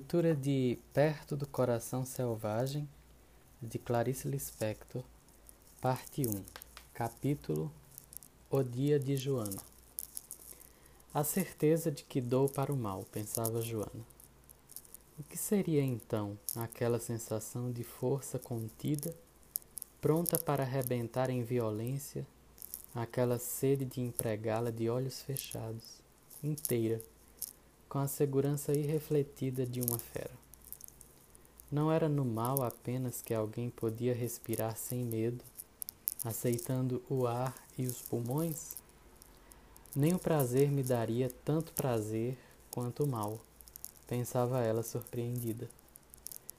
Leitura de Perto do Coração Selvagem, de Clarice Lispector, parte 1, capítulo O Dia de Joana. A certeza de que dou para o mal, pensava Joana. O que seria então aquela sensação de força contida, pronta para arrebentar em violência, aquela sede de empregá-la de olhos fechados, inteira, com a segurança irrefletida de uma fera? Não era no mal apenas que alguém podia respirar sem medo, aceitando o ar e os pulmões? Nem o prazer me daria tanto prazer quanto o mal pensava ela surpreendida.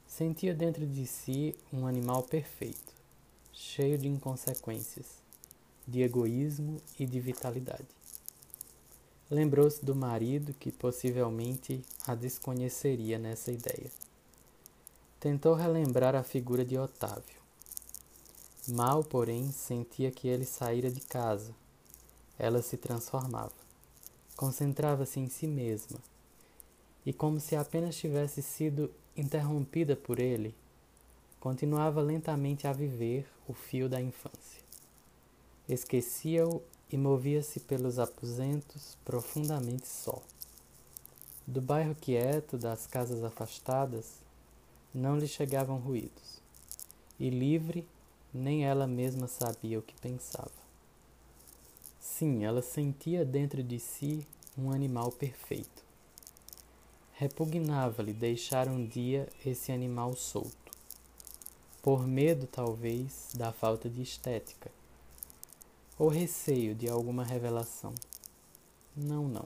Sentia dentro de si um animal perfeito, cheio de inconsequências, de egoísmo e de vitalidade. Lembrou-se do marido que possivelmente a desconheceria nessa ideia. Tentou relembrar a figura de Otávio. Mal, porém, sentia que ele saíra de casa. Ela se transformava. Concentrava-se em si mesma, e, como se apenas tivesse sido interrompida por ele, continuava lentamente a viver o fio da infância. Esquecia-o e movia-se pelos aposentos profundamente só. Do bairro quieto, das casas afastadas, não lhe chegavam ruídos, e livre, nem ela mesma sabia o que pensava. Sim, ela sentia dentro de si um animal perfeito Repugnava-lhe deixar um dia esse animal solto, por medo, talvez, da falta de estética, ou receio de alguma revelação. Não, não,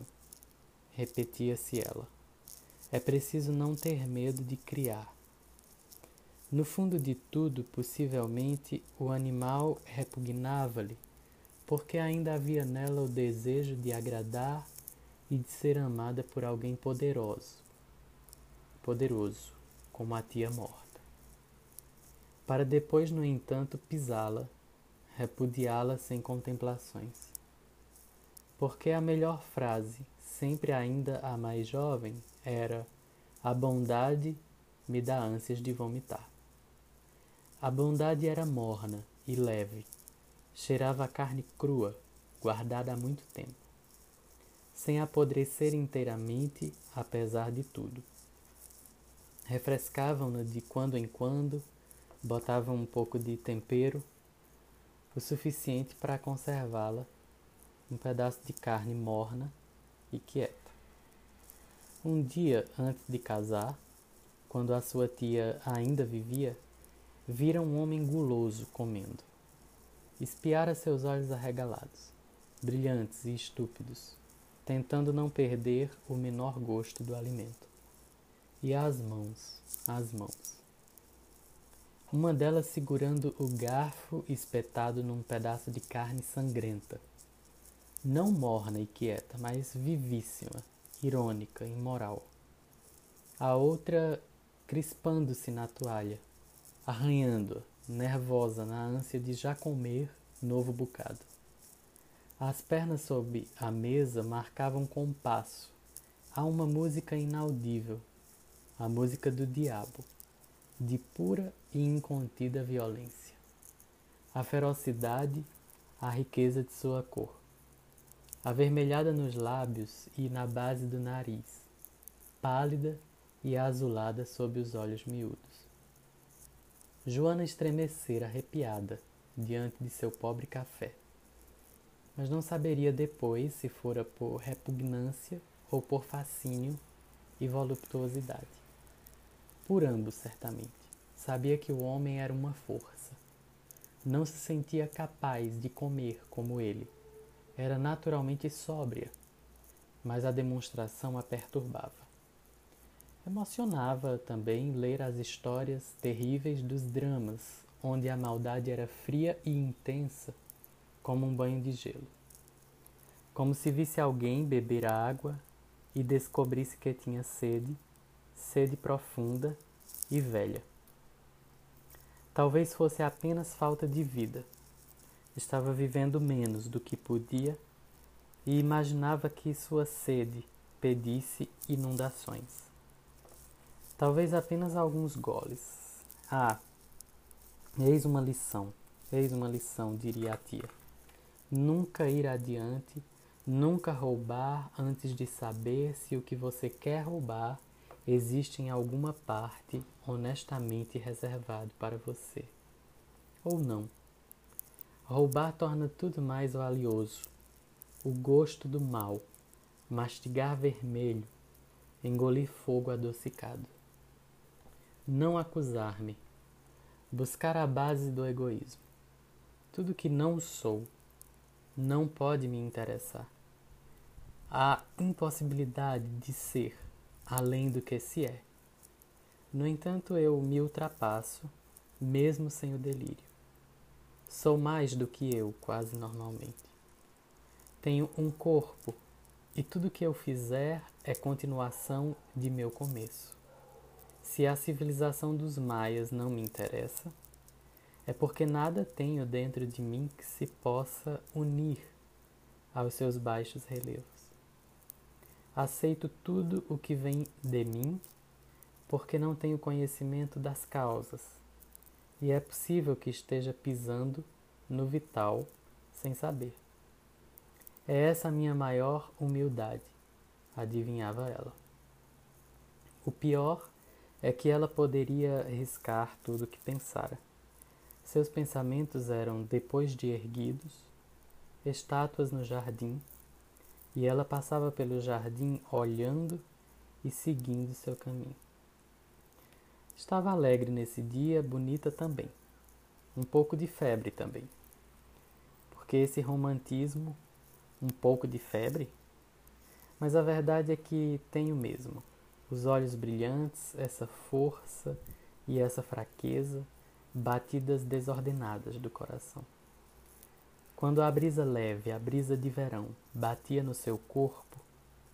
repetia-se ela. É preciso não ter medo de criar. No fundo de tudo, possivelmente, o animal repugnava-lhe, porque ainda havia nela o desejo de agradar e de ser amada por alguém poderoso, poderoso, como a tia morta. Para depois, no entanto, pisá-la, repudiá-la sem contemplações. Porque a melhor frase, sempre ainda a mais jovem, era: A bondade me dá ânsias de vomitar. A bondade era morna e leve, cheirava a carne crua, guardada há muito tempo, sem apodrecer inteiramente, apesar de tudo refrescavam-na de quando em quando, botavam um pouco de tempero, o suficiente para conservá-la um pedaço de carne morna e quieta. Um dia antes de casar, quando a sua tia ainda vivia, vira um homem guloso comendo. Espiara seus olhos arregalados, brilhantes e estúpidos, tentando não perder o menor gosto do alimento e as mãos, as mãos. Uma delas segurando o garfo espetado num pedaço de carne sangrenta. Não morna e quieta, mas vivíssima, irônica, imoral. A outra crispando-se na toalha, arranhando, nervosa na ânsia de já comer novo bocado. As pernas sob a mesa marcavam compasso a uma música inaudível a música do diabo, de pura e incontida violência. A ferocidade, a riqueza de sua cor, avermelhada nos lábios e na base do nariz, pálida e azulada sob os olhos miúdos. Joana estremecera arrepiada diante de seu pobre café, mas não saberia depois se fora por repugnância ou por fascínio e voluptuosidade. Por ambos, certamente. Sabia que o homem era uma força. Não se sentia capaz de comer como ele. Era naturalmente sóbria, mas a demonstração a perturbava. Emocionava também ler as histórias terríveis dos dramas, onde a maldade era fria e intensa, como um banho de gelo. Como se visse alguém beber água e descobrisse que tinha sede sede profunda e velha. Talvez fosse apenas falta de vida. Estava vivendo menos do que podia e imaginava que sua sede pedisse inundações. Talvez apenas alguns goles. Ah, eis uma lição, eis uma lição, diria a tia. Nunca ir adiante, nunca roubar antes de saber se o que você quer roubar existe em alguma parte honestamente reservado para você. Ou não. Roubar torna tudo mais valioso. O gosto do mal, mastigar vermelho, engolir fogo adocicado. Não acusar-me, buscar a base do egoísmo. Tudo que não sou não pode me interessar. A impossibilidade de ser além do que se é. No entanto, eu me ultrapasso, mesmo sem o delírio. Sou mais do que eu, quase normalmente. Tenho um corpo e tudo que eu fizer é continuação de meu começo. Se a civilização dos maias não me interessa, é porque nada tenho dentro de mim que se possa unir aos seus baixos relevos. Aceito tudo o que vem de mim, porque não tenho conhecimento das causas, e é possível que esteja pisando no vital sem saber. É essa a minha maior humildade, adivinhava ela. O pior é que ela poderia riscar tudo o que pensara. Seus pensamentos eram, depois de erguidos, estátuas no jardim e ela passava pelo jardim olhando e seguindo seu caminho. Estava alegre nesse dia, bonita também. Um pouco de febre também. Porque esse romantismo, um pouco de febre? Mas a verdade é que tenho mesmo. Os olhos brilhantes, essa força e essa fraqueza, batidas desordenadas do coração. Quando a brisa leve, a brisa de verão, batia no seu corpo,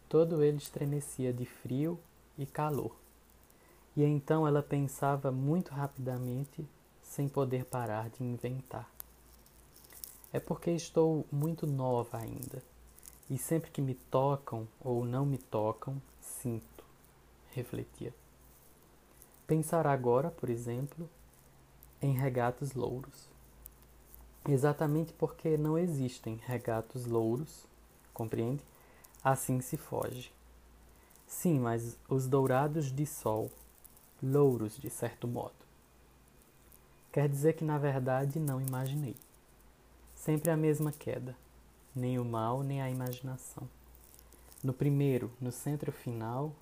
todo ele estremecia de frio e calor. E então ela pensava muito rapidamente, sem poder parar de inventar. É porque estou muito nova ainda, e sempre que me tocam ou não me tocam, sinto, refletia. Pensar agora, por exemplo, em regatos louros exatamente porque não existem regatos louros, compreende? Assim se foge. Sim, mas os dourados de sol, louros de certo modo. Quer dizer que na verdade não imaginei. Sempre a mesma queda, nem o mal nem a imaginação. No primeiro, no centro final,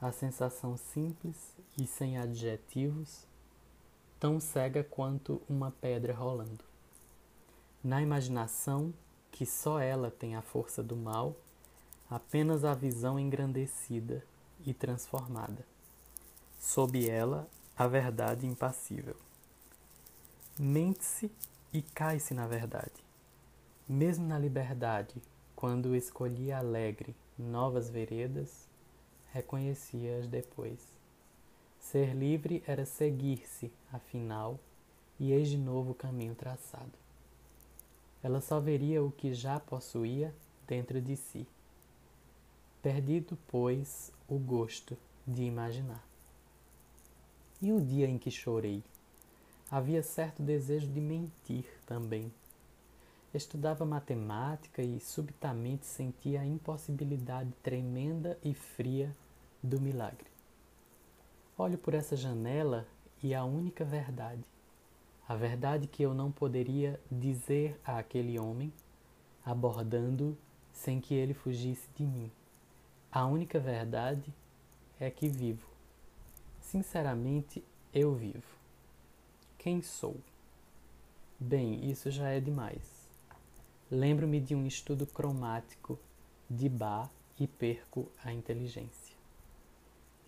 a sensação simples e sem adjetivos, tão cega quanto uma pedra rolando. Na imaginação, que só ela tem a força do mal, apenas a visão engrandecida e transformada. Sob ela, a verdade impassível. Mente-se e cai-se na verdade. Mesmo na liberdade, quando escolhia alegre novas veredas, reconhecia-as depois. Ser livre era seguir-se, afinal, e eis de novo o caminho traçado ela só veria o que já possuía dentro de si. Perdido, pois, o gosto de imaginar. E o dia em que chorei? Havia certo desejo de mentir também. Estudava matemática e subitamente sentia a impossibilidade tremenda e fria do milagre. Olho por essa janela e a única verdade a verdade que eu não poderia dizer àquele homem, abordando sem que ele fugisse de mim. A única verdade é que vivo. Sinceramente, eu vivo. Quem sou? Bem, isso já é demais. Lembro-me de um estudo cromático de Bach e perco a inteligência.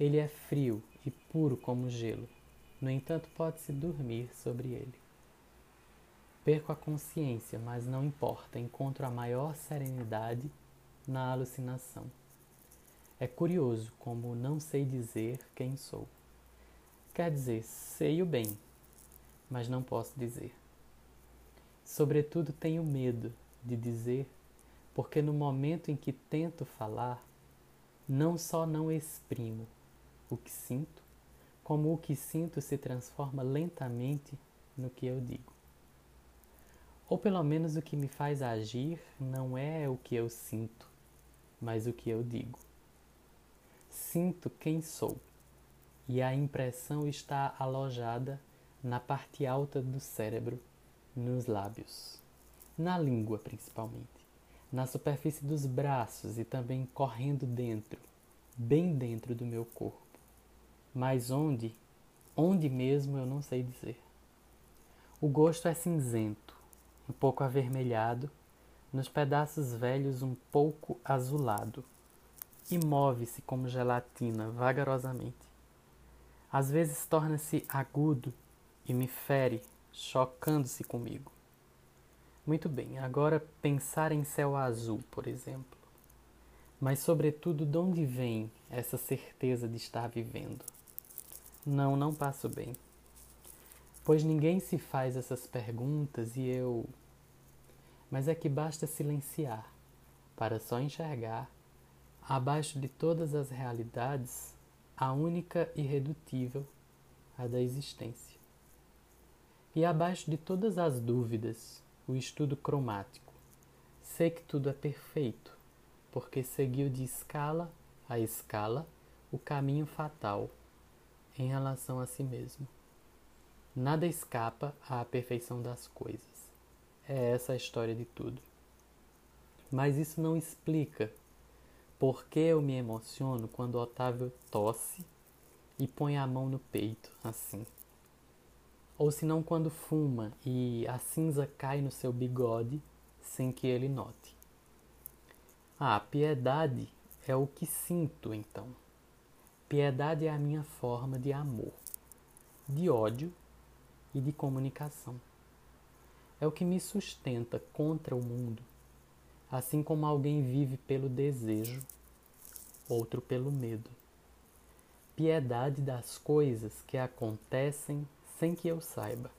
Ele é frio e puro como gelo no entanto, pode-se dormir sobre ele. Perco a consciência, mas não importa, encontro a maior serenidade na alucinação. É curioso como não sei dizer quem sou. Quer dizer, sei o bem, mas não posso dizer. Sobretudo tenho medo de dizer, porque no momento em que tento falar, não só não exprimo o que sinto, como o que sinto se transforma lentamente no que eu digo. Ou pelo menos o que me faz agir não é o que eu sinto, mas o que eu digo. Sinto quem sou, e a impressão está alojada na parte alta do cérebro, nos lábios, na língua principalmente, na superfície dos braços e também correndo dentro, bem dentro do meu corpo. Mas onde? Onde mesmo eu não sei dizer. O gosto é cinzento, um pouco avermelhado, nos pedaços velhos um pouco azulado, e move-se como gelatina vagarosamente. Às vezes torna-se agudo e me fere, chocando-se comigo. Muito bem, agora pensar em céu azul, por exemplo. Mas, sobretudo, de onde vem essa certeza de estar vivendo? Não, não passo bem. Pois ninguém se faz essas perguntas e eu. Mas é que basta silenciar para só enxergar, abaixo de todas as realidades, a única irredutível, a da existência. E abaixo de todas as dúvidas, o estudo cromático. Sei que tudo é perfeito, porque seguiu de escala a escala o caminho fatal em relação a si mesmo. Nada escapa à perfeição das coisas. É essa a história de tudo. Mas isso não explica por que eu me emociono quando Otávio tosse e põe a mão no peito, assim. Ou se não quando fuma e a cinza cai no seu bigode sem que ele note. Ah, piedade é o que sinto então. Piedade é a minha forma de amor, de ódio e de comunicação. É o que me sustenta contra o mundo, assim como alguém vive pelo desejo, outro pelo medo. Piedade das coisas que acontecem sem que eu saiba.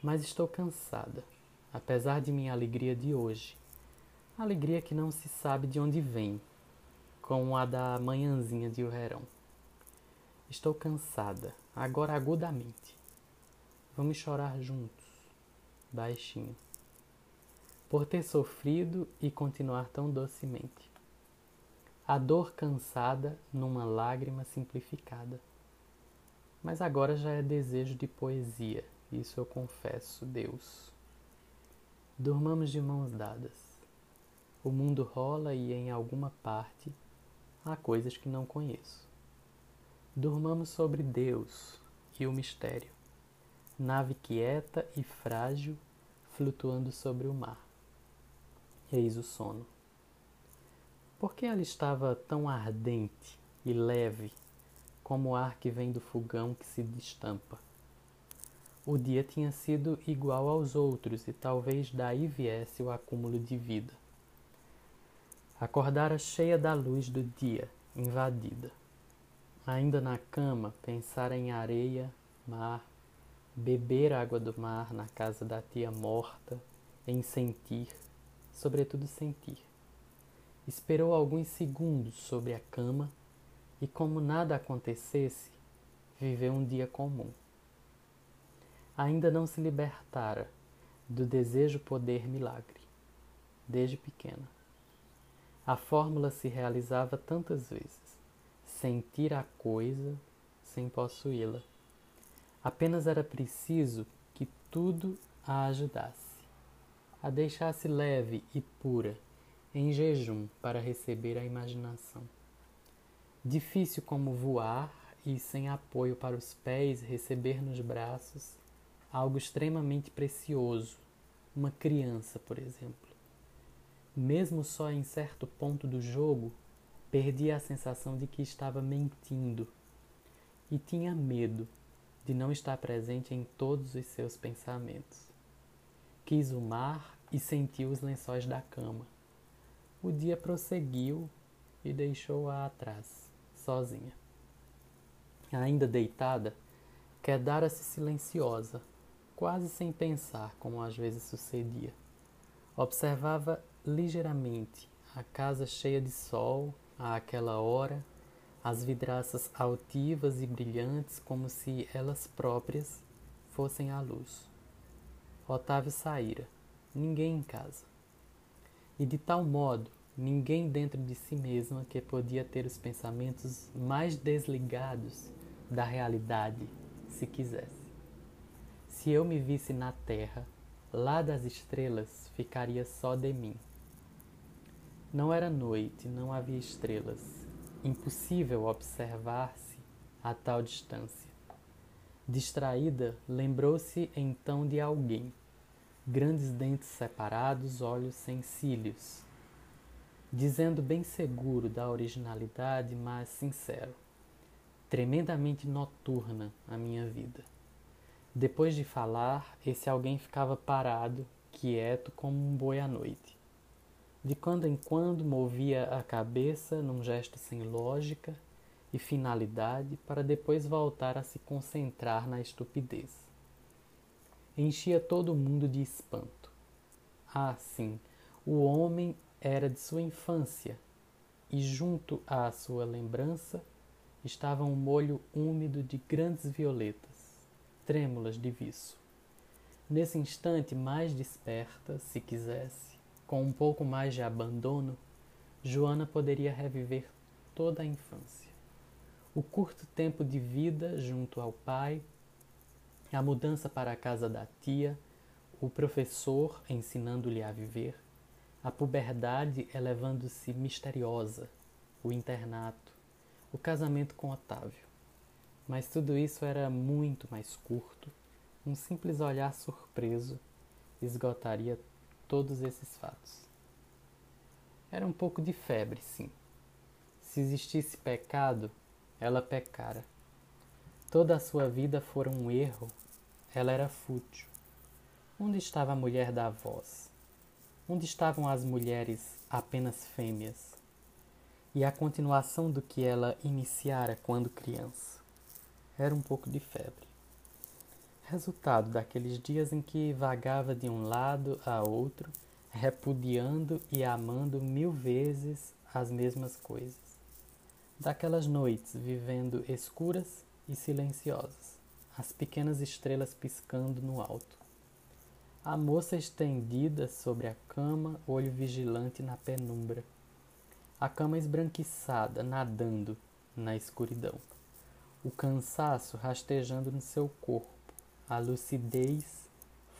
Mas estou cansada, apesar de minha alegria de hoje. Alegria que não se sabe de onde vem, como a da manhãzinha de verão. Estou cansada, agora agudamente. Vamos chorar juntos, baixinho, por ter sofrido e continuar tão docemente. A dor cansada numa lágrima simplificada. Mas agora já é desejo de poesia, isso eu confesso, Deus. Durmamos de mãos dadas. O mundo rola e em alguma parte há coisas que não conheço. Durmamos sobre Deus e o mistério nave quieta e frágil flutuando sobre o mar. Eis o sono. Por que ela estava tão ardente e leve como o ar que vem do fogão que se destampa? O dia tinha sido igual aos outros e talvez daí viesse o acúmulo de vida. Acordara cheia da luz do dia, invadida. Ainda na cama, pensara em areia, mar, beber água do mar na casa da tia morta, em sentir, sobretudo sentir. Esperou alguns segundos sobre a cama e, como nada acontecesse, viveu um dia comum. Ainda não se libertara do desejo poder milagre, desde pequena. A fórmula se realizava tantas vezes: sentir a coisa sem possuí-la Apenas era preciso que tudo a ajudasse, a deixasse leve e pura, em jejum para receber a imaginação. Difícil como voar e sem apoio para os pés receber nos braços algo extremamente precioso, uma criança, por exemplo. Mesmo só em certo ponto do jogo, perdia a sensação de que estava mentindo e tinha medo de não estar presente em todos os seus pensamentos. Quis o mar e sentiu os lençóis da cama. O dia prosseguiu e deixou-a atrás, sozinha. Ainda deitada, quedara-se silenciosa, quase sem pensar, como às vezes sucedia. Observava ligeiramente a casa cheia de sol àquela hora, as vidraças altivas e brilhantes como se elas próprias fossem a luz. Otávio saíra, ninguém em casa. E de tal modo, ninguém dentro de si mesma que podia ter os pensamentos mais desligados da realidade, se quisesse. Se eu me visse na terra, lá das estrelas ficaria só de mim. Não era noite, não havia estrelas. Impossível observar-se a tal distância. Distraída, lembrou-se então de alguém. Grandes dentes separados, olhos sem cílios. Dizendo bem seguro da originalidade, mas sincero. Tremendamente noturna a minha vida. Depois de falar, esse alguém ficava parado, quieto como um boi à noite. De quando em quando movia a cabeça num gesto sem lógica e finalidade para depois voltar a se concentrar na estupidez. Enchia todo mundo de espanto. Ah, sim, o homem era de sua infância e junto à sua lembrança estava um molho úmido de grandes violetas trêmulas de viço. Nesse instante mais desperta, se quisesse, com um pouco mais de abandono, Joana poderia reviver toda a infância. O curto tempo de vida junto ao pai, a mudança para a casa da tia, o professor ensinando-lhe a viver, a puberdade elevando-se misteriosa, o internato, o casamento com Otávio. Mas tudo isso era muito mais curto. Um simples olhar surpreso esgotaria todos esses fatos. Era um pouco de febre, sim. Se existisse pecado, ela pecara. Toda a sua vida fora um erro, ela era fútil. Onde estava a mulher da voz? Onde estavam as mulheres apenas fêmeas? E a continuação do que ela iniciara quando criança? era um pouco de febre. Resultado daqueles dias em que vagava de um lado a outro, repudiando e amando mil vezes as mesmas coisas. Daquelas noites vivendo escuras e silenciosas, as pequenas estrelas piscando no alto. A moça estendida sobre a cama, olho vigilante na penumbra. A cama esbranquiçada, nadando na escuridão o cansaço rastejando no seu corpo, a lucidez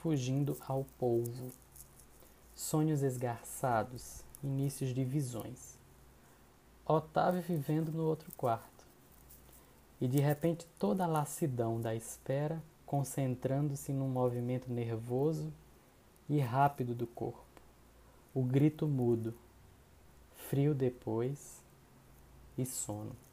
fugindo ao polvo. Sonhos esgarçados, inícios de visões. Otávio vivendo no outro quarto. E de repente toda a lassidão da espera concentrando-se num movimento nervoso e rápido do corpo. O grito mudo, frio depois e sono.